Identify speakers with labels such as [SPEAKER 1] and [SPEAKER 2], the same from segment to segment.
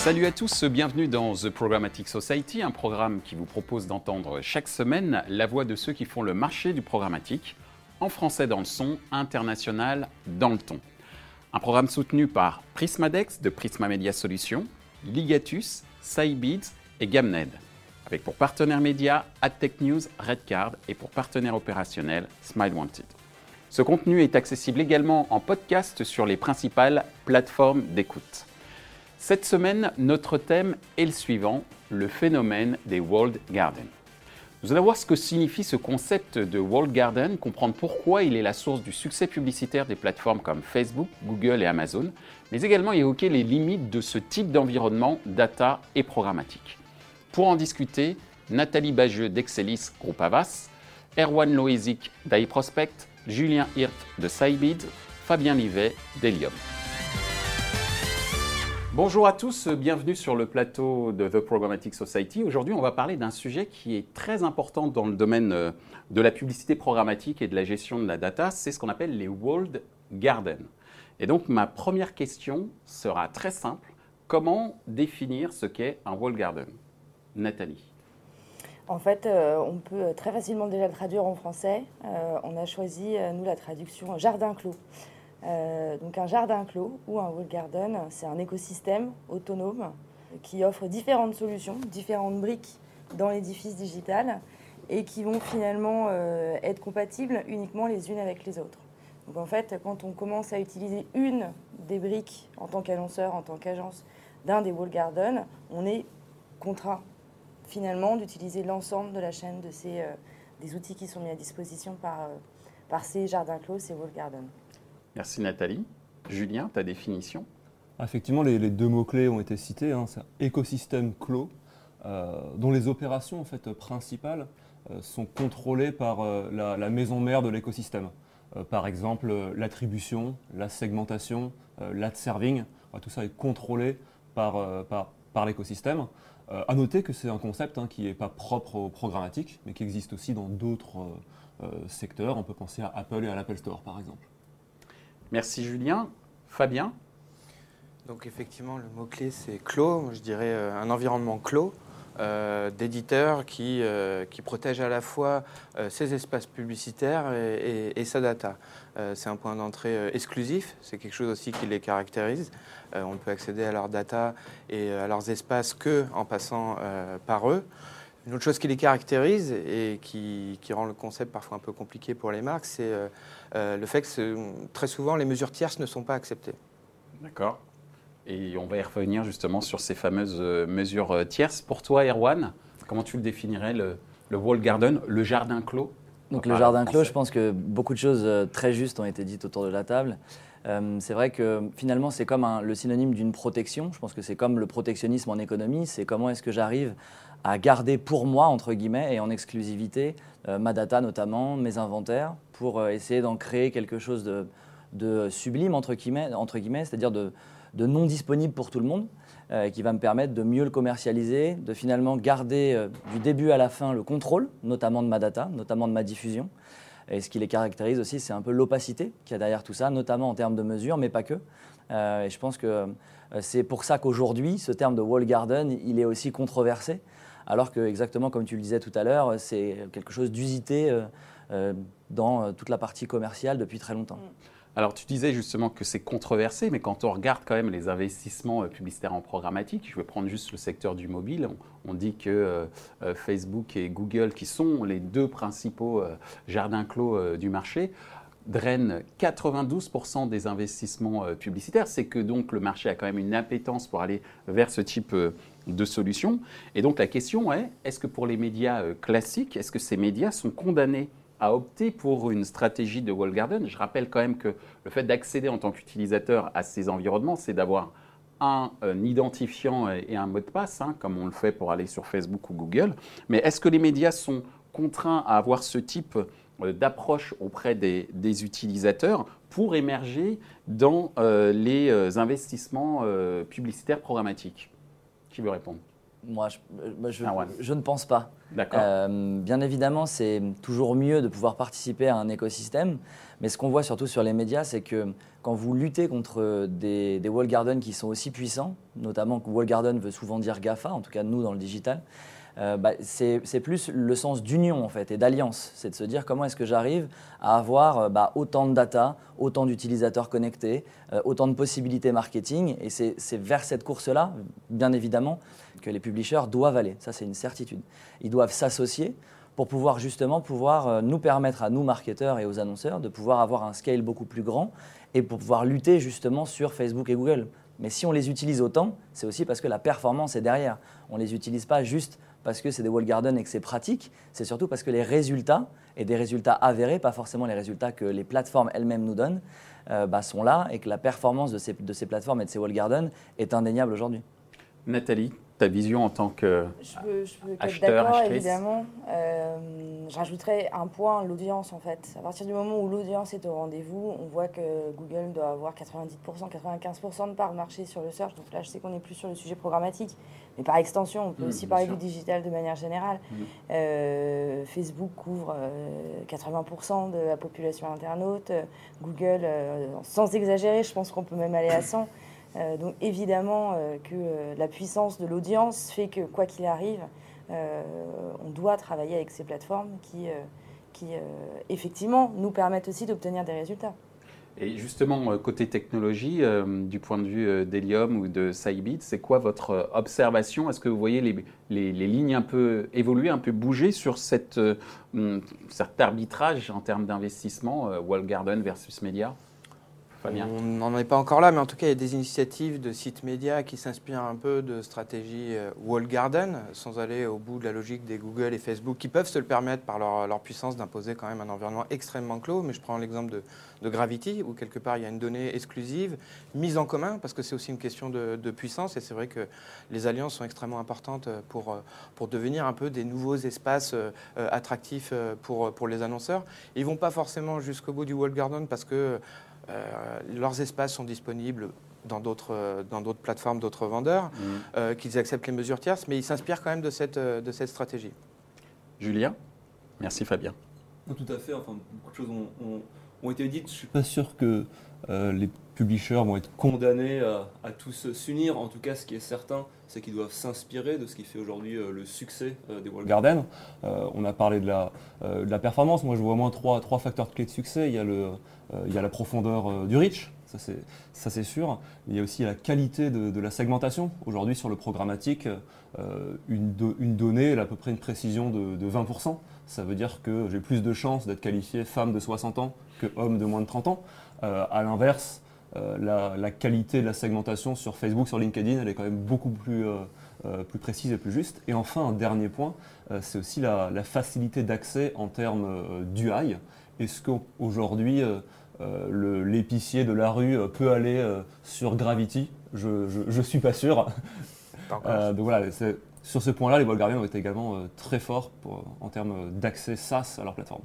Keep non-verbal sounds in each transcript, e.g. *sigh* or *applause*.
[SPEAKER 1] Salut à tous, bienvenue dans The Programmatic Society, un programme qui vous propose d'entendre chaque semaine la voix de ceux qui font le marché du programmatique, en français dans le son, international dans le ton. Un programme soutenu par Prismadex de Prisma Media Solutions, Ligatus, Cybeads et Gamned, avec pour partenaires médias AdTech News, Redcard et pour partenaire opérationnel Smile Wanted. Ce contenu est accessible également en podcast sur les principales plateformes d'écoute. Cette semaine, notre thème est le suivant, le phénomène des World Garden. Nous allons voir ce que signifie ce concept de World Garden, comprendre pourquoi il est la source du succès publicitaire des plateformes comme Facebook, Google et Amazon, mais également évoquer les limites de ce type d'environnement data et programmatique. Pour en discuter, Nathalie Bageux d'Excelis Groupe Avas, Erwan Loisic d'iProspect, Julien Hirt de Cybid, Fabien Livet d'Helium. Bonjour à tous, bienvenue sur le plateau de The Programmatic Society. Aujourd'hui, on va parler d'un sujet qui est très important dans le domaine euh, de la publicité programmatique et de la gestion de la data, c'est ce qu'on appelle les World Garden. Et donc, ma première question sera très simple. Comment définir ce qu'est un World Garden? Nathalie
[SPEAKER 2] en fait, euh, on peut très facilement déjà le traduire en français. Euh, on a choisi, nous, la traduction jardin clos. Euh, donc un jardin clos ou un wall garden, c'est un écosystème autonome qui offre différentes solutions, différentes briques dans l'édifice digital et qui vont finalement euh, être compatibles uniquement les unes avec les autres. Donc en fait, quand on commence à utiliser une des briques en tant qu'annonceur, en tant qu'agence d'un des wall gardens, on est contraint finalement d'utiliser l'ensemble de la chaîne de ces, euh, des outils qui sont mis à disposition par, par ces jardins clos, ces wall gardens.
[SPEAKER 1] Merci Nathalie. Julien, ta définition
[SPEAKER 3] Effectivement, les, deux mots-clés ont été cités. Hein. c'est un écosystème clos euh, dont les opérations en fait, principales euh, sont contrôlées par euh, la, maison mère de l'écosystème. par exemple, l'attribution, la segmentation, l'ad serving, tout ça est contrôlé par, par, par l'écosystème. à noter que c'est un concept hein, qui n'est pas propre au programmatique, mais qui existe aussi dans d'autres secteurs. On peut penser à Apple et à l'Apple Store, par exemple.
[SPEAKER 1] Merci Julien. Fabien
[SPEAKER 4] Donc effectivement, le mot-clé c'est clos, je dirais euh, un environnement clos. Euh, d'éditeurs qui, euh, qui protègent à la fois ses espaces publicitaires et, sa data. c'est un point d'entrée exclusif, c'est quelque chose aussi qui les caractérise. on ne peut accéder à leur data et à leurs espaces que en passant par eux. Une autre chose qui les caractérise et qui, rend le concept parfois un peu compliqué pour les marques, c'est euh, euh, le fait que très souvent les mesures tierces ne sont pas acceptées.
[SPEAKER 1] D'accord. Et on va y revenir justement sur ces fameuses euh, mesures tierces. Pour toi, Erwan, comment tu le définirais, le, le wall garden, le jardin clos?
[SPEAKER 5] Donc le jardin clos, je pense que beaucoup de choses très justes ont été dites autour de la table. c'est vrai que finalement, c'est comme le synonyme d'une protection. Je pense que c'est comme le protectionnisme en économie. C'est comment est-ce que j'arrive à garder pour moi, entre guillemets, et en exclusivité, euh, ma data notamment, mes inventaires, pour euh, essayer d'en créer quelque chose de, sublime, entre guillemets, c'est-à-dire de, non disponible pour tout le monde, euh, qui va me permettre de mieux le commercialiser, de finalement garder du début à la fin le contrôle, notamment de ma data, notamment de ma diffusion. Et ce qui les caractérise aussi, c'est un peu l'opacité qu'il y a derrière tout ça, notamment en termes de mesures, mais pas que. et je pense que c'est pour ça qu'aujourd'hui, ce terme de wall garden, il est aussi controversé alors que exactement comme tu le disais tout à l'heure, c'est quelque chose d'usité euh, euh, dans euh, toute la partie commerciale depuis très longtemps. Mm.
[SPEAKER 1] Alors tu disais justement que c'est controversé, mais quand on regarde quand même les investissements publicitaires en programmatique, je vais prendre juste le secteur du mobile, on, dit que Facebook et Google, qui sont les deux principaux jardins clos du marché, drainent 92% des investissements publicitaires. C'est que donc le marché a quand même une appétence pour aller vers ce type de solutions. Et donc la question est, est-ce que pour les médias euh, classiques, est-ce que ces médias sont condamnés à opter pour une stratégie de wall garden? Je rappelle quand même que le fait d'accéder en tant qu'utilisateur à ces environnements, c'est d'avoir un, identifiant et un mot de passe, hein, comme on le fait pour aller sur Facebook ou Google. Mais est-ce que les médias sont contraints à avoir ce type euh, d'approche auprès des, utilisateurs pour émerger dans euh, les investissements publicitaires programmatiques qui veut répondre?
[SPEAKER 5] Moi, je, euh, je, ne pense pas.
[SPEAKER 1] D'accord.
[SPEAKER 5] Euh, bien évidemment, c'est toujours mieux de pouvoir participer à un écosystème, mais ce qu'on voit surtout sur les médias, c'est que quand vous luttez contre des, des wall gardens qui sont aussi puissants, notamment que wall garden veut souvent dire GAFA, en tout cas nous dans le digital, euh, bah, c'est plus le sens d'union en fait et d'alliance. C'est de se dire comment est-ce que j'arrive à avoir euh, bah, autant de data, autant d'utilisateurs connectés, euh, autant de possibilités marketing. Et c'est vers cette course-là, bien évidemment, que les publishers doivent aller. Ça, c'est une certitude. Ils doivent s'associer pour pouvoir justement pouvoir nous permettre à nous marketeurs et aux annonceurs de pouvoir avoir un scale beaucoup plus grand et pour pouvoir lutter justement sur Facebook et Google. Mais si on les utilise autant, c'est aussi parce que la performance est derrière. On ne les utilise pas juste parce que c'est des wall gardens et que c'est pratique, c'est surtout parce que les résultats, et des résultats avérés, pas forcément les résultats que les plateformes elles-mêmes nous donnent, euh, bah, sont là et que la performance de ces, de ces plateformes et de ces wall gardens est indéniable aujourd'hui.
[SPEAKER 1] Nathalie, ta vision en tant que...
[SPEAKER 2] Je peux, je peux être
[SPEAKER 1] Acheteur,
[SPEAKER 2] d'accord,
[SPEAKER 1] achetrice.
[SPEAKER 2] évidemment. Euh, J'ajouterais un point, l'audience, en fait. À partir du moment où l'audience est au rendez-vous, on voit que Google doit avoir 90%, 95% de part de marché sur le search. Donc là, je sais qu'on n'est plus sur le sujet programmatique, mais par extension, on peut aussi parler
[SPEAKER 1] sûr.
[SPEAKER 2] du digital de manière générale. Euh, Facebook couvre euh, 80% de la population internaute. Euh, Google, euh, sans exagérer, je pense qu'on peut même aller à 100. *coughs* Euh, donc évidemment euh, que euh, la puissance de l'audience fait que quoi qu'il arrive, euh, on doit travailler avec ces plateformes qui, euh, qui euh, effectivement nous permettent aussi d'obtenir des résultats.
[SPEAKER 1] Et justement, euh, côté technologie, euh, du point de vue euh, d'Helium ou de Cybit, c'est quoi votre observation? Est-ce que vous voyez les, lignes un peu évoluer, un peu bouger sur hum, cet arbitrage en termes d'investissement, Wall Garden versus Média
[SPEAKER 4] On n'en est pas encore là, mais en tout cas, il y a des initiatives de sites médias qui s'inspirent un peu de stratégies euh, wall garden, sans aller au bout de la logique des Google et Facebook, qui peuvent se le permettre par leur, puissance d'imposer quand même un environnement extrêmement clos. Mais je prends l'exemple de, Gravity, où quelque part il y a une donnée exclusive, mise en commun, parce que c'est aussi une question de, puissance. Et c'est vrai que les alliances sont extrêmement importantes pour, euh, pour devenir un peu des nouveaux espaces euh, euh, attractifs euh, pour, pour les annonceurs. Ils vont pas forcément jusqu'au bout du wall garden parce que euh, leurs espaces sont disponibles dans d'autres euh, dans d'autres plateformes, d'autres vendeurs,
[SPEAKER 1] Hum.
[SPEAKER 4] euh, qu'ils acceptent les mesures tierces, mais ils s'inspirent quand même de cette, euh, de cette stratégie.
[SPEAKER 1] Julien? Merci Fabien.
[SPEAKER 3] Tout à fait. Enfin, beaucoup de choses ont, ont- ont été dites. Je suis pas sûr que euh, les publishers vont être condamnés à, à tous s'unir. En tout cas, ce qui est certain, c'est qu'ils doivent s'inspirer de ce qui fait aujourd'hui euh, le succès euh, des Wall Garden. Euh, on a parlé de la, euh, performance. Moi, je vois au moins trois, facteurs clés de succès. Il y a, euh, la profondeur euh, du reach. Ça c'est, sûr. Il y a aussi la qualité de, la segmentation. Aujourd'hui, sur le programmatique, euh, une donnée, elle a à peu près une précision de, de 20%. Ça veut dire que j'ai plus de chances d'être qualifié femme de 60 ans que homme de moins de 30 ans. Euh, à l'inverse, euh, la, la qualité de la segmentation sur Facebook, sur LinkedIn, elle est quand même beaucoup plus, euh, plus précise et plus juste. Et enfin, un dernier point, c'est aussi la, la facilité d'accès en termes d'UI. Est-ce qu'aujourd'hui, euh, l'épicier de la rue peut aller euh, sur Gravity? Je ne suis pas sûr. Euh, donc voilà, sur ce point-là, les Wall Guardians ont été également très forts pour- en termes d'accès SaaS à leur plateforme.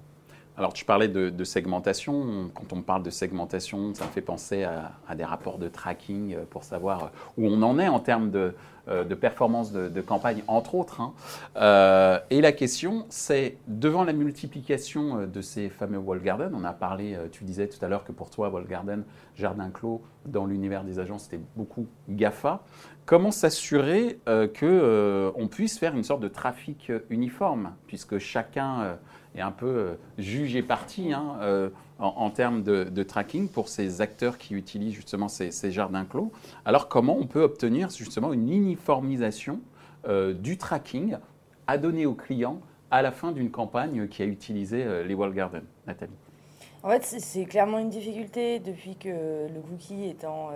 [SPEAKER 1] Alors, tu parlais de, segmentation. Quand on parle de segmentation, ça me fait penser à, des rapports de tracking euh, pour savoir où on en est en termes de, euh, performance de, campagne, entre autres. hein. Euh, et la question, c'est devant la multiplication euh, de ces fameux wall gardens, on a parlé, euh, tu disais tout à l'heure que pour toi, wall garden, jardin clos, dans l'univers des agences, c'était beaucoup GAFA. Comment s'assurer euh, que euh, on puisse faire une sorte de trafic euh, uniforme, puisque chacun euh, est un peu euh, juge et hein, euh, en, termes de, tracking pour ces acteurs qui utilisent justement ces, jardins clos. Alors comment on peut obtenir justement une uniformisation euh, du tracking à donner aux clients à la fin d'une campagne qui a utilisé les wall gardens Nathalie?
[SPEAKER 2] En fait, c'est- clairement une difficulté depuis que le cookie est en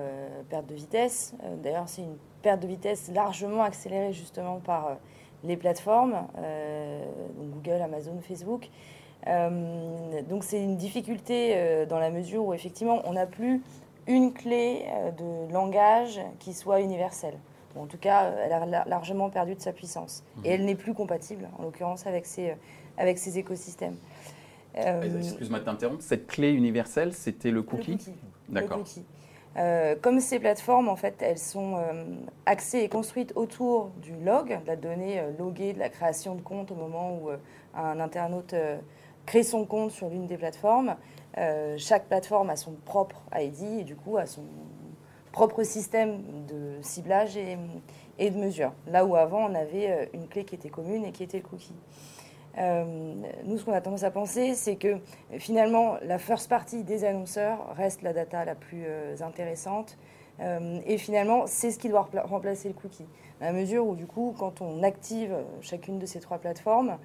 [SPEAKER 2] perte de vitesse. D'ailleurs, c'est une perte de vitesse largement accélérée justement par les plateformes, euh, donc Google, Amazon, Facebook. Euh, donc c'est une difficulté euh, dans la mesure où effectivement on n'a plus une clé de langage qui soit universelle. En tout cas, elle a la- largement perdu de sa puissance. Et elle n'est plus compatible, en l'occurrence, avec ces, avec ces écosystèmes. Euh,
[SPEAKER 1] Excuse-moi de t'interrompre. Cette clé universelle, c'était le
[SPEAKER 2] le
[SPEAKER 1] cookie
[SPEAKER 2] cookie.
[SPEAKER 1] D'accord.
[SPEAKER 2] Euh, comme ces plateformes, en fait, elles sont euh, axées et construites autour du log, de la donnée euh, de la création de compte au moment où un internaute crée son compte sur l'une des plateformes. chaque plateforme a son propre ID et du coup a son propre système de ciblage et, et de mesure. Là où avant, on avait une clé qui était commune et qui était le cookie. Euh, nous, ce qu'on a tendance à penser, c'est que finalement, la first party des annonceurs reste la data la plus euh, intéressante. Euh, et finalement, c'est ce qui doit remplacer le cookie. À la mesure où, du coup, quand on active chacune de ces trois plateformes,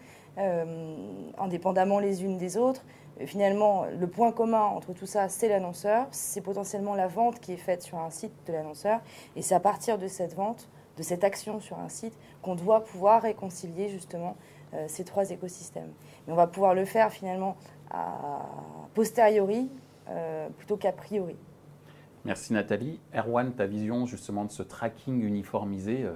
[SPEAKER 2] indépendamment les unes des autres, finalement, le point commun entre tout ça, c'est l'annonceur. C'est potentiellement la vente qui est faite sur un site de l'annonceur. Et c'est à partir de cette vente, de cette action sur un site, qu'on doit pouvoir réconcilier justement ces trois écosystèmes. Mais on va pouvoir le faire finalement a posteriori euh, plutôt qu'a priori.
[SPEAKER 1] Merci Nathalie. Erwan, ta vision justement de ce tracking uniformisé euh,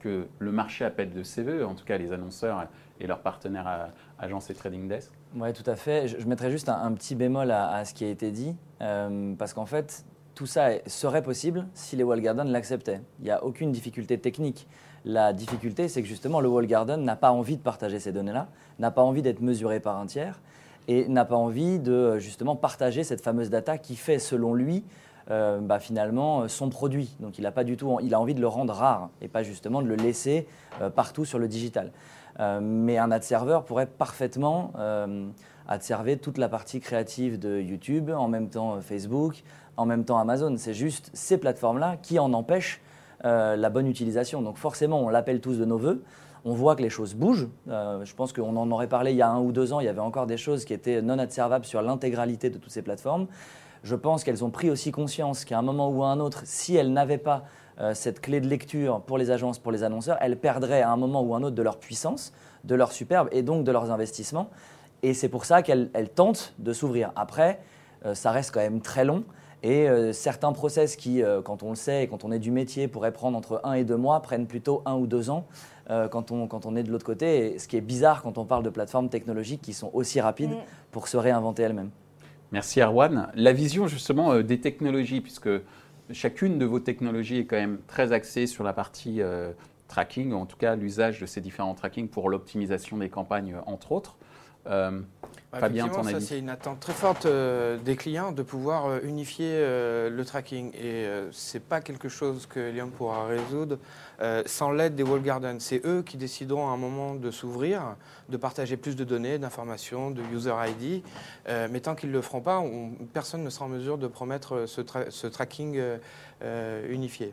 [SPEAKER 1] que le marché appelle de ses voeux, en tout cas les annonceurs et leurs partenaires à agences et trading desk
[SPEAKER 5] Oui, tout à fait. Je, mettrais juste un, petit bémol à, ce qui a été dit, parce qu'en fait, tout ça serait possible si les wall gardens l'acceptaient. Il n'y a aucune difficulté technique. La difficulté, c'est que justement, le wall garden n'a pas envie de partager ces données-là, n'a pas envie d'être mesuré par un tiers et n'a pas envie de justement partager cette fameuse data qui fait, selon lui, euh, bah, finalement son produit. Donc il a pas du tout, il a envie de le rendre rare et pas justement de le laisser euh, partout sur le digital. Euh, mais un ad serveur pourrait parfaitement adserver toute la partie créative de YouTube, en même temps Facebook, en même temps Amazon. C'est juste ces plateformes-là qui en empêchent euh, la bonne utilisation. Donc forcément, on l'appelle tous de nos voeux. On voit que les choses bougent. Euh, je pense qu'on en aurait parlé il y a un ou deux ans. Il y avait encore des choses qui étaient non adservables sur l'intégralité de toutes ces plateformes. Je pense qu'elles ont pris aussi conscience qu'à un moment ou à un autre, si elles n'avaient pas euh, cette clé de lecture pour les agences, pour les annonceurs, elles perdraient à un moment ou à un autre de leur puissance, de leur superbe et donc de leurs investissements. Et c'est pour ça qu'elles tentent de s'ouvrir. Après, ça reste quand même très long. Et euh, certains process qui, euh, quand on le sait et quand on est du métier, pourraient prendre entre un et deux mois, prennent plutôt un ou deux ans euh, quand, on, quand on est de l'autre côté. Et ce qui est bizarre quand on parle de plateformes technologiques qui sont aussi rapides mm. pour se réinventer elles-mêmes.
[SPEAKER 1] Merci Erwan. La vision justement des technologies, puisque chacune de vos technologies est quand même très axée sur la partie tracking, en tout cas l'usage de ces différents tracking pour l'optimisation des campagnes, entre autres.
[SPEAKER 4] Euh, Fabien, ton ça, c'est une attente très forte euh, des clients de pouvoir euh, unifier euh, le tracking. Et ce n'est pas quelque chose que Lyon pourra résoudre sans l'aide des wall gardens. C'est eux qui décideront à un moment de s'ouvrir, de partager plus de données, d'informations, de user ID. mais tant qu'ils ne le feront pas, personne ne sera en mesure de promettre ce, ce tracking unifié.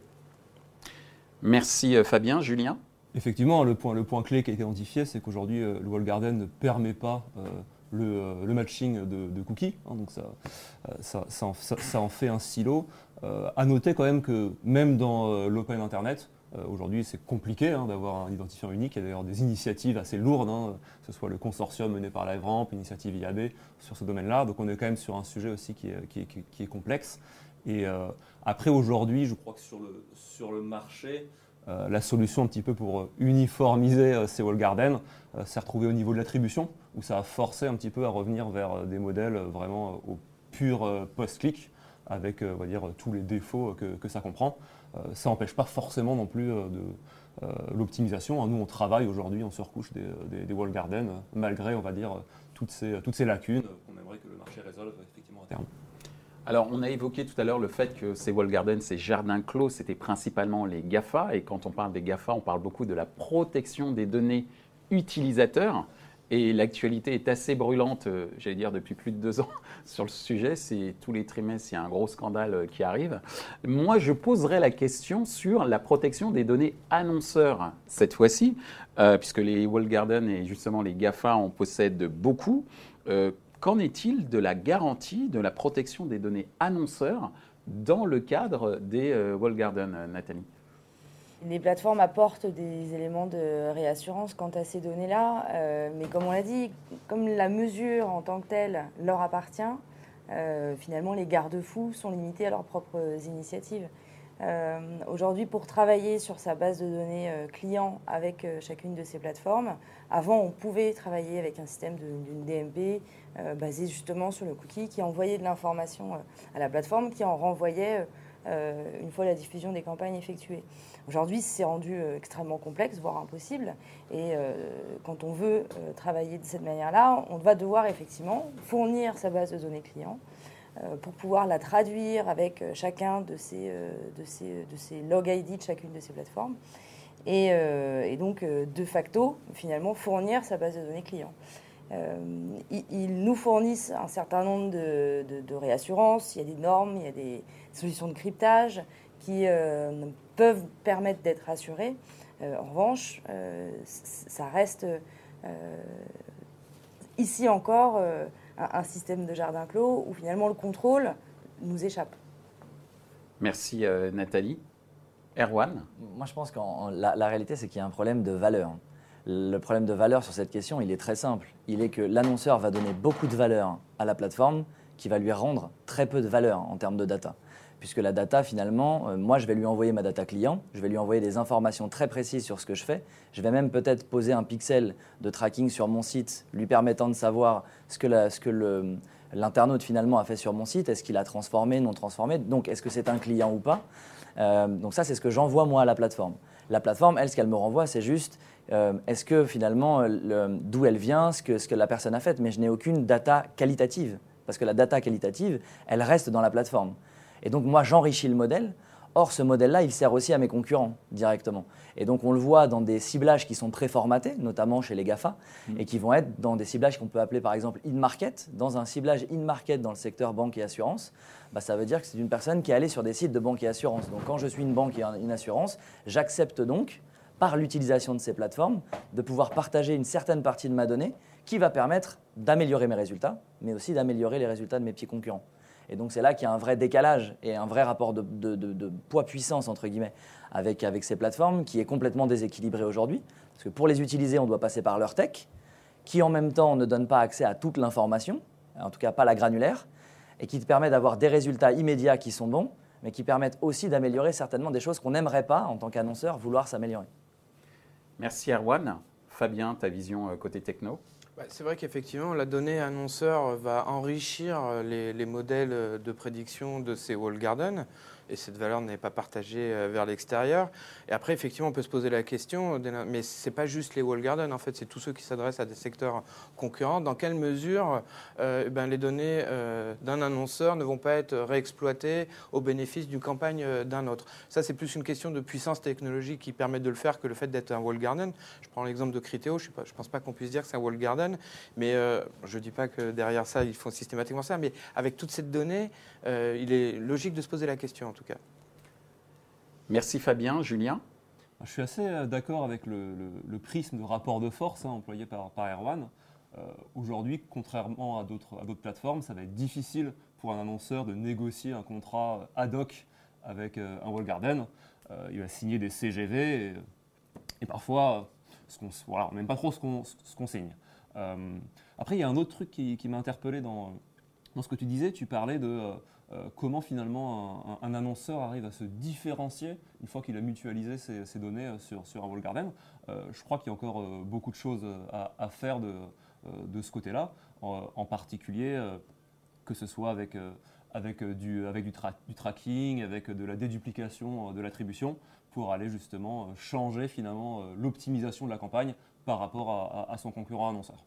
[SPEAKER 1] Merci Fabien. Julien
[SPEAKER 3] Effectivement, le point, clé qui a été identifié, c'est qu'aujourd'hui, euh, le wall garden ne permet pas euh, euh, le, matching de, cookies. Hein, donc ça, en, fait un silo. à noter quand même que même dans l'open Internet, aujourd'hui c'est compliqué hein, d'avoir un identifiant unique. Il y a d'ailleurs des initiatives assez lourdes, hein, que ce soit le consortium mené par la l'initiative IAB sur ce domaine-là. Donc on est quand même sur un sujet aussi qui est, complexe. Et après aujourd'hui, je crois que sur le, marché, la solution un petit peu pour euh, uniformiser euh, ces wall gardens s'est retrouvée au niveau de l'attribution, où ça a forcé un petit peu à revenir vers des modèles vraiment au pur post-click, avec on dire, tous les défauts que, ça comprend. ça n'empêche pas forcément non plus de l'optimisation. Hein. Nous, on travaille aujourd'hui en surcouche des, des, wall gardens, malgré, on va dire, toutes ces, toutes ces lacunes qu'on aimerait que le marché résolve effectivement à terme.
[SPEAKER 1] Alors, on a évoqué tout à l'heure le fait que ces wall gardens, ces jardins clos, c'était principalement les GAFA. Et quand on parle des GAFA, on parle beaucoup de la protection des données utilisateurs. Et l'actualité est assez brûlante, euh, j'allais dire depuis plus de deux ans, *laughs* sur le sujet. C'est tous les trimestres, il y a un gros scandale euh, qui arrive. Moi, je poserais la question sur la protection des données annonceurs cette fois-ci, euh, puisque les wall gardens et justement les GAFA en possèdent beaucoup. Qu'en est-il de la garantie de la protection des données annonceurs dans le cadre des euh, Wall Garden, euh, Nathalie?
[SPEAKER 2] Les plateformes apportent des éléments de réassurance quant à ces données-là, euh, mais comme on l'a dit, comme la mesure en tant que telle leur appartient, finalement les garde-fous sont limités à leurs propres initiatives. Aujourd'hui, pour travailler sur sa base de données client avec chacune de ces plateformes, avant, on pouvait travailler avec un système d'une DMP basé justement sur le cookie qui envoyait de l'information à la plateforme, qui en renvoyait une fois la diffusion des campagnes effectuées. Aujourd'hui, c'est rendu euh, extrêmement complexe, voire impossible. Et euh, quand on veut euh, travailler de cette manière-là, on va devoir effectivement fournir sa base de données clients pour pouvoir la traduire avec chacun de ces, de ces, de ces log ID de chacune de ces plateformes. Et, donc, de facto, finalement, fournir sa base de données clients. ils, nous fournissent un certain nombre de, de, de, réassurances, il y a des normes, il y a des solutions de cryptage qui peuvent permettre d'être assurés. Euh, en revanche, euh, ça reste euh, ici encore un, système de jardin clos où finalement le contrôle nous échappe.
[SPEAKER 1] Merci Nathalie. Erwan
[SPEAKER 5] Moi je pense que la, la, réalité c'est qu'il y a un problème de valeur. Le problème de valeur sur cette question, il est très simple. Il est que l'annonceur va donner beaucoup de valeur à la plateforme qui va lui rendre très peu de valeur en termes de data puisque la data, finalement, euh, moi, je vais lui envoyer ma data client, je vais lui envoyer des informations très précises sur ce que je fais. Je vais même peut-être poser un pixel de tracking sur mon site, lui permettant de savoir ce que, l'internaute, finalement, a fait sur mon site. Est-ce qu'il a transformé, non transformé? Donc, est-ce que c'est un client ou pas? Euh, Donc, ça, c'est ce que j'envoie, moi, à la plateforme. La plateforme, elle, ce qu'elle me renvoie, c'est juste euh, est-ce que, finalement, d'où elle vient, ce que la personne a fait? Mais je n'ai aucune data qualitative. Parce que la data qualitative, elle reste dans la plateforme. Et donc moi, j'enrichis le modèle. Or, ce modèle-là, il sert aussi à mes concurrents directement. Et donc, on le voit dans des ciblages qui sont préformatés, notamment chez les GAFA, mm. et qui vont être dans des ciblages qu'on peut appeler par exemple in-market. Dans un ciblage in-market dans le secteur banque et assurance, bah, ça veut dire que c'est une personne qui est allée sur des sites de banque et assurance. Donc, quand je suis une banque et une assurance, j'accepte donc, par l'utilisation de ces plateformes, de pouvoir partager une certaine partie de ma donnée qui va permettre d'améliorer mes résultats, mais aussi d'améliorer les résultats de mes petits concurrents. Et donc c'est là qu'il y a un vrai décalage et un vrai rapport de, poids-puissance, entre guillemets, avec, avec ces plateformes qui est complètement déséquilibré aujourd'hui. Parce que pour les utiliser, on doit passer par leur tech, qui en même temps ne donne pas accès à toute l'information, en tout cas pas la granulaire, et qui te permet d'avoir des résultats immédiats qui sont bons, mais qui permettent aussi d'améliorer certainement des choses qu'on n'aimerait pas, en tant qu'annonceur, vouloir s'améliorer.
[SPEAKER 1] Merci Erwan. Fabien, ta vision euh, côté techno?
[SPEAKER 4] C'est vrai qu'effectivement, la donnée annonceur va enrichir les, les, modèles de prédiction de ces wall gardens et cette valeur n'est pas partagée euh, vers l'extérieur. Et après, effectivement, on peut se poser la question, mais ce n'est pas juste les wall gardens, en fait, c'est tous ceux qui s'adressent à des secteurs concurrents. Dans quelle mesure euh, eh ben, les données euh, d'un annonceur ne vont pas être réexploitées au bénéfice d'une campagne d'un autre? Ça, c'est plus une question de puissance technologique qui permet de le faire que le fait d'être un wall garden. Je prends l'exemple de Criteo, je ne pense pas qu'on puisse dire que c'est un wall garden, mais je ne dis pas que derrière ça, ils font systématiquement ça, mais avec toute cette donnée, il est logique de se poser la question cas.
[SPEAKER 1] Merci Fabien. Julien
[SPEAKER 3] Je suis assez euh, d'accord avec le, prisme de rapport de force hein, employé par, par Erwan. Euh, aujourd'hui, contrairement à d'autres plateformes, ça va être difficile pour un annonceur de négocier un contrat ad hoc avec euh, un wall garden. il va signer des CGV et, parfois, ce voilà, on n'aime pas trop ce qu'on signe. après, il y a un autre truc qui, m'a interpellé dans, ce que tu disais. Tu parlais de euh, comment finalement un, annonceur arrive à se différencier une fois qu'il a mutualisé ses, données euh, sur, un wall garden. Euh, je crois qu'il y a encore beaucoup de choses à, faire de, ce côté-là, en, particulier que ce soit avec, du, tracking, avec de la déduplication de l'attribution, pour aller justement changer finalement l'optimisation de la campagne par rapport à son concurrent annonceur.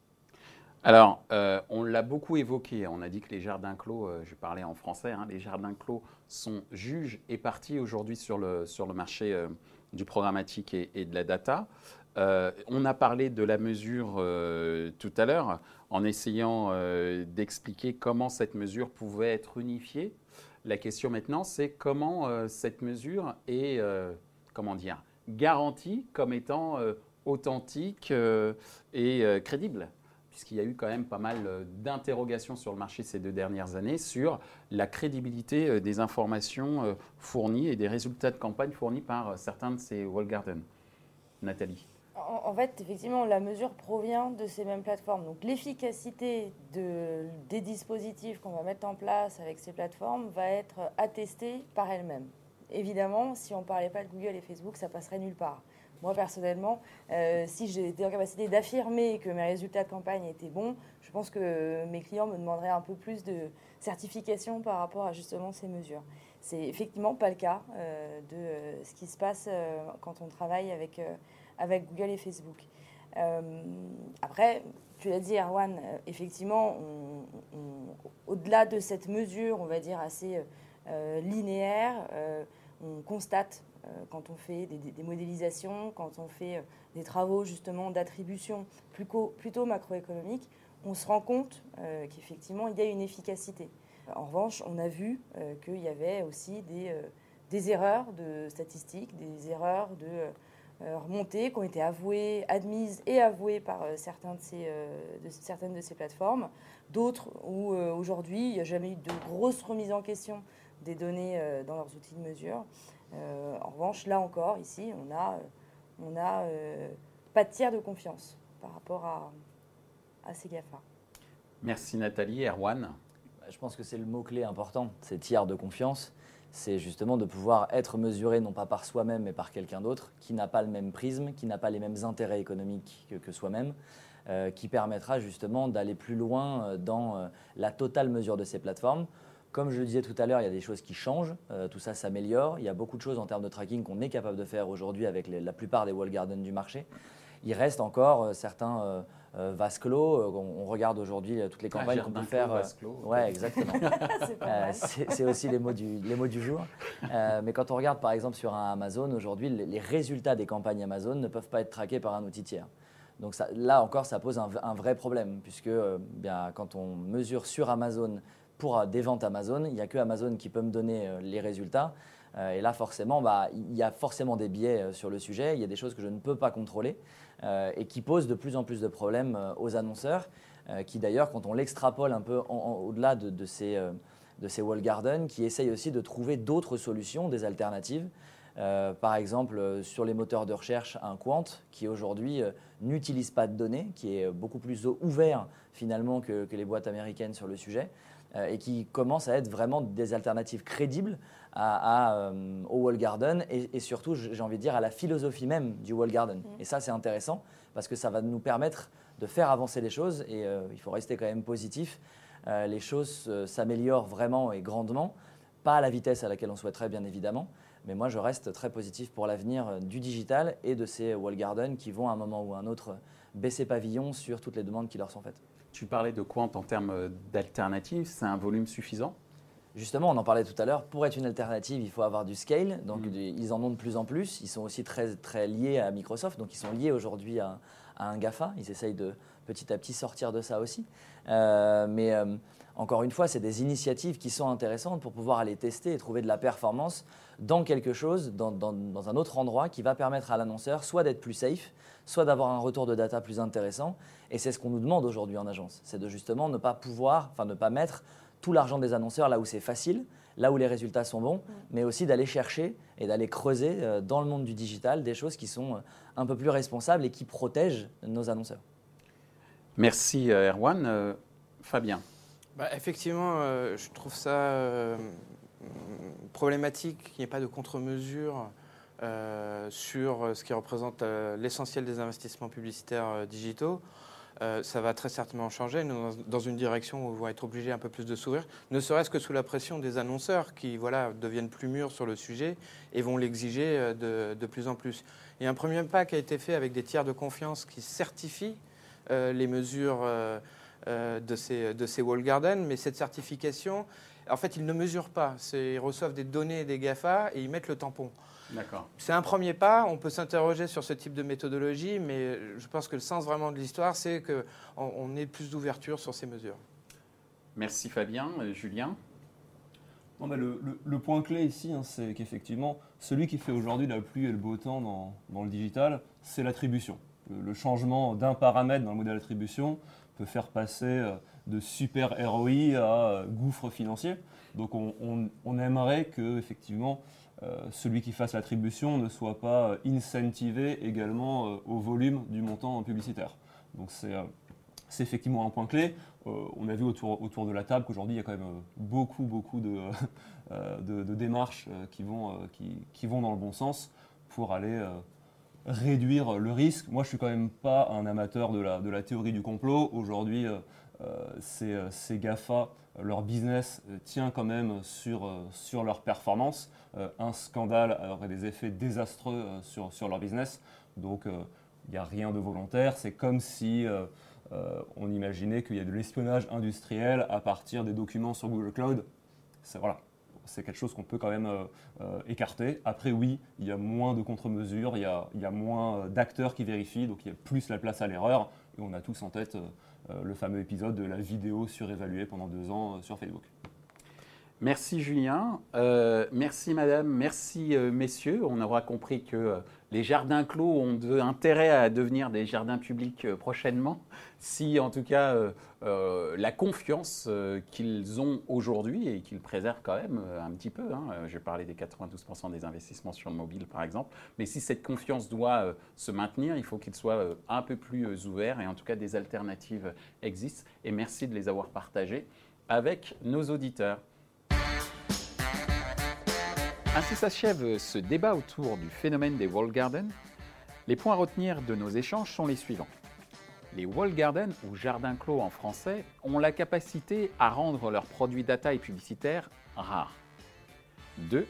[SPEAKER 1] Alors, euh, on l'a beaucoup évoqué. On a dit que les jardins clos, euh, je parlais en français, hein, les jardins clos sont juges et partis aujourd'hui sur le, marché euh, du programmatique et, de la data. on a parlé de la mesure tout à l'heure en essayant d'expliquer comment cette mesure pouvait être unifiée. La question maintenant, c'est comment cette mesure est, comment dire, garantie comme étant authentique et crédible puisqu'il y a eu quand même pas mal euh, d'interrogations sur le marché ces deux dernières années sur la crédibilité euh, des informations euh, fournies et des résultats de campagne fournis par certains de ces wall gardens. Nathalie
[SPEAKER 2] en, fait, effectivement, la mesure provient de ces mêmes plateformes. Donc l'efficacité de, des dispositifs qu'on va mettre en place avec ces plateformes va être attestée par elle-même. évidemment, si on ne parlait pas de Google et Facebook, ça passerait nulle part. Moi, personnellement, euh, si j'étais en capacité d'affirmer que mes résultats de campagne étaient bons, je pense que mes clients me demanderaient un peu plus de certification par rapport à justement ces mesures. C'est effectivement pas le cas euh, de euh, ce qui se passe quand on travaille avec, avec Google et Facebook. après, tu l'as dit, Erwan, effectivement, au-delà de cette mesure, on va dire, assez linéaire, on constate euh, quand on fait des, modélisations, quand on fait euh, des travaux justement d'attribution plutôt macroéconomique, on se rend compte euh, qu'effectivement il y a une efficacité. En revanche, on a vu qu'il y avait aussi des, erreurs de statistiques, des erreurs de remontées qui ont été avouées, admises et avouées par certaines de ces plateformes. D'autres où aujourd'hui il n'y a jamais eu de grosse remise en question des données dans leurs outils de mesure. Euh, en revanche, là encore, ici, on n'a euh, on a, euh, pas de tiers de confiance par rapport à, à ces GAFA.
[SPEAKER 1] Merci Nathalie. Erwan
[SPEAKER 5] bah, Je pense que c'est le mot-clé important, c'est tiers de confiance. C'est justement de pouvoir être mesuré non pas par soi-même mais par quelqu'un d'autre qui n'a pas le même prisme, qui n'a pas les mêmes intérêts économiques que, que soi-même, qui permettra justement d'aller plus loin dans la totale mesure de ces plateformes. Comme je le disais tout à l'heure, il y a des choses qui changent, euh, tout ça s'améliore. Il y a beaucoup de choses en termes de tracking qu'on est capable de faire aujourd'hui avec la plupart des wall gardens du marché. Il reste encore euh, certains euh, vases clos. On, regarde aujourd'hui toutes les ah, campagnes qu'on peut faire. ouais, exactement. *laughs* c'est aussi les mots du, les mots du jour. mais quand on regarde par exemple sur un Amazon, aujourd'hui, les, résultats des campagnes Amazon ne peuvent pas être traqués par un outil tiers. Donc ça, là encore, ça pose un, un vrai problème, puisque bien, quand on mesure sur Amazon pour des ventes Amazon. Il n'y a que Amazon qui peut me donner euh, les résultats. Euh, et là, forcément, bah, il y a forcément des biais euh, sur le sujet. Il y a des choses que je ne peux pas contrôler et qui posent de plus en plus de problèmes aux annonceurs, qui d'ailleurs, quand on l'extrapole un peu au-delà de, ces, de ces wall gardens, qui essayent aussi de trouver d'autres solutions, des alternatives. par exemple, sur les moteurs de recherche, un Quant qui aujourd'hui n'utilise pas de données, qui est beaucoup plus ouvert finalement que les boîtes américaines sur le sujet. Euh, et qui commencent à être vraiment des alternatives crédibles à, euh, au wall garden et, surtout, j'ai envie de dire, à la philosophie même du wall garden. Mm. Et ça, c'est intéressant parce que ça va nous permettre de faire avancer les choses et euh, il faut rester quand même positif. les choses s'améliorent vraiment et grandement, pas à la vitesse à laquelle on souhaiterait bien évidemment, mais moi je reste très positif pour l'avenir du digital et de ces wall gardens qui vont à un moment ou à un autre baisser pavillon sur toutes les demandes qui leur sont faites.
[SPEAKER 1] Tu parlais de Quant en termes d'alternatives, c'est un volume suffisant?
[SPEAKER 5] Justement, on en parlait tout à l'heure, pour être une alternative, il faut avoir du scale. Donc, mm. ils en ont de plus en plus. Ils sont aussi très, très liés à Microsoft. Donc, ils sont liés aujourd'hui à, un GAFA. Ils essayent de petit à petit sortir de ça aussi. Euh, mais euh, encore une fois, c'est des initiatives qui sont intéressantes pour pouvoir aller tester et trouver de la performance dans quelque chose, dans, dans un autre endroit qui va permettre à l'annonceur soit d'être plus safe, soit d'avoir un retour de data plus intéressant. Et c'est ce qu'on nous demande aujourd'hui en agence. C'est de justement ne pas pouvoir, enfin ne pas mettre tout l'argent des annonceurs là où c'est facile, là où les résultats sont bons, mais aussi d'aller chercher et d'aller creuser euh, dans le monde du digital des choses qui sont euh, un peu plus responsables et qui protègent nos annonceurs.
[SPEAKER 1] Merci euh, Erwan. Fabien.
[SPEAKER 4] Bah, effectivement, je trouve ça problématique qu'il n'y ait pas de contre-mesure sur ce qui représente l'essentiel des investissements publicitaires digitaux. Euh, ça va très certainement changer dans une direction où ils vont être obligés un peu plus de s'ouvrir, ne serait-ce que sous la pression des annonceurs qui voilà, deviennent plus mûrs sur le sujet et vont l'exiger euh, de, plus en plus. Il y a un premier pas qui a été fait avec des tiers de confiance qui certifient euh, les mesures de, ces, de ces wall gardens, mais cette certification, en fait, ils ne mesurent pas. Ils reçoivent des données des GAFA et ils mettent le tampon. C'est un premier pas. On peut s'interroger sur ce type de méthodologie, mais je pense que le sens vraiment de l'histoire, c'est qu'on on ait plus d'ouverture sur ces mesures.
[SPEAKER 1] Merci Fabien. Euh, Julien
[SPEAKER 3] le, point clé ici, hein, c'est qu'effectivement, celui qui fait aujourd'hui la pluie et le beau temps dans, le digital, c'est l'attribution. Le, changement d'un paramètre dans le modèle d'attribution peut faire passer euh, de super ROI à euh, gouffre financier. Donc on, aimerait que effectivement euh, celui qui fasse l'attribution ne soit pas incentivé également au volume du montant publicitaire. Donc c'est effectivement un point clé. on a vu autour, autour de la table qu'aujourd'hui, il y a quand même beaucoup, beaucoup de, *laughs* démarches qui vont, qui, vont dans le bon sens pour aller réduire le risque. Moi, je suis quand même pas un amateur de la, de la théorie du complot. Aujourd'hui, ces, ces, GAFA, leur business tient quand même sur, sur leur performance. un scandale aurait des effets désastreux sur, sur leur business. Donc, il n'y a rien de volontaire. C'est comme si euh, euh, on imaginait qu'il y a de l'espionnage industriel à partir des documents sur Google Cloud. C'est voilà, c'est quelque chose qu'on peut quand même euh, écarter. Après, oui, il y a moins de contre-mesures, il, il, y a moins d'acteurs qui vérifient, donc il y a plus la place à l'erreur. Et on a tous en tête le fameux épisode de la vidéo surévaluée pendant deux ans sur Facebook.
[SPEAKER 1] Merci Julien, merci madame, merci messieurs. On aura compris que les jardins clos ont intérêt à devenir des jardins publics euh, prochainement, si en tout cas euh, euh, la confiance qu'ils ont aujourd'hui et qu'ils préservent quand même un petit peu, hein, j'ai parlé des 92% des investissements sur le mobile par exemple, mais si cette confiance doit se maintenir, il faut qu'ils soient un peu plus ouverts et en tout cas des alternatives existent. Et merci de les avoir partagées avec nos auditeurs. Ainsi s'achève ce débat autour du phénomène des wall gardens. Les points à retenir de nos échanges sont les suivants. Les wall gardens, ou jardins clos en français, ont la capacité à rendre leurs produits data et publicitaires rares. 2.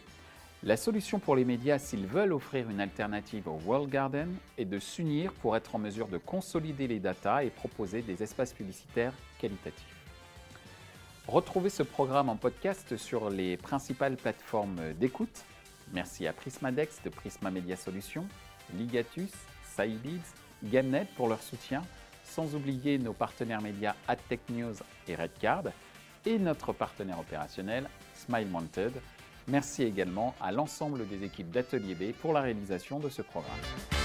[SPEAKER 1] La solution pour les médias s'ils veulent offrir une alternative au wall garden est de s'unir pour être en mesure de consolider les data et proposer des espaces publicitaires qualitatifs. Retrouvez ce programme en podcast sur les principales plateformes d'écoute. Merci à Prismadex de Prisma Media Solutions, Ligatus, Cybeads, Gamnet pour leur soutien, sans oublier nos partenaires médias AdTech News et Redcard et notre partenaire opérationnel Smile Mounted. Merci également à l'ensemble des équipes d'Atelier B pour la réalisation de ce programme.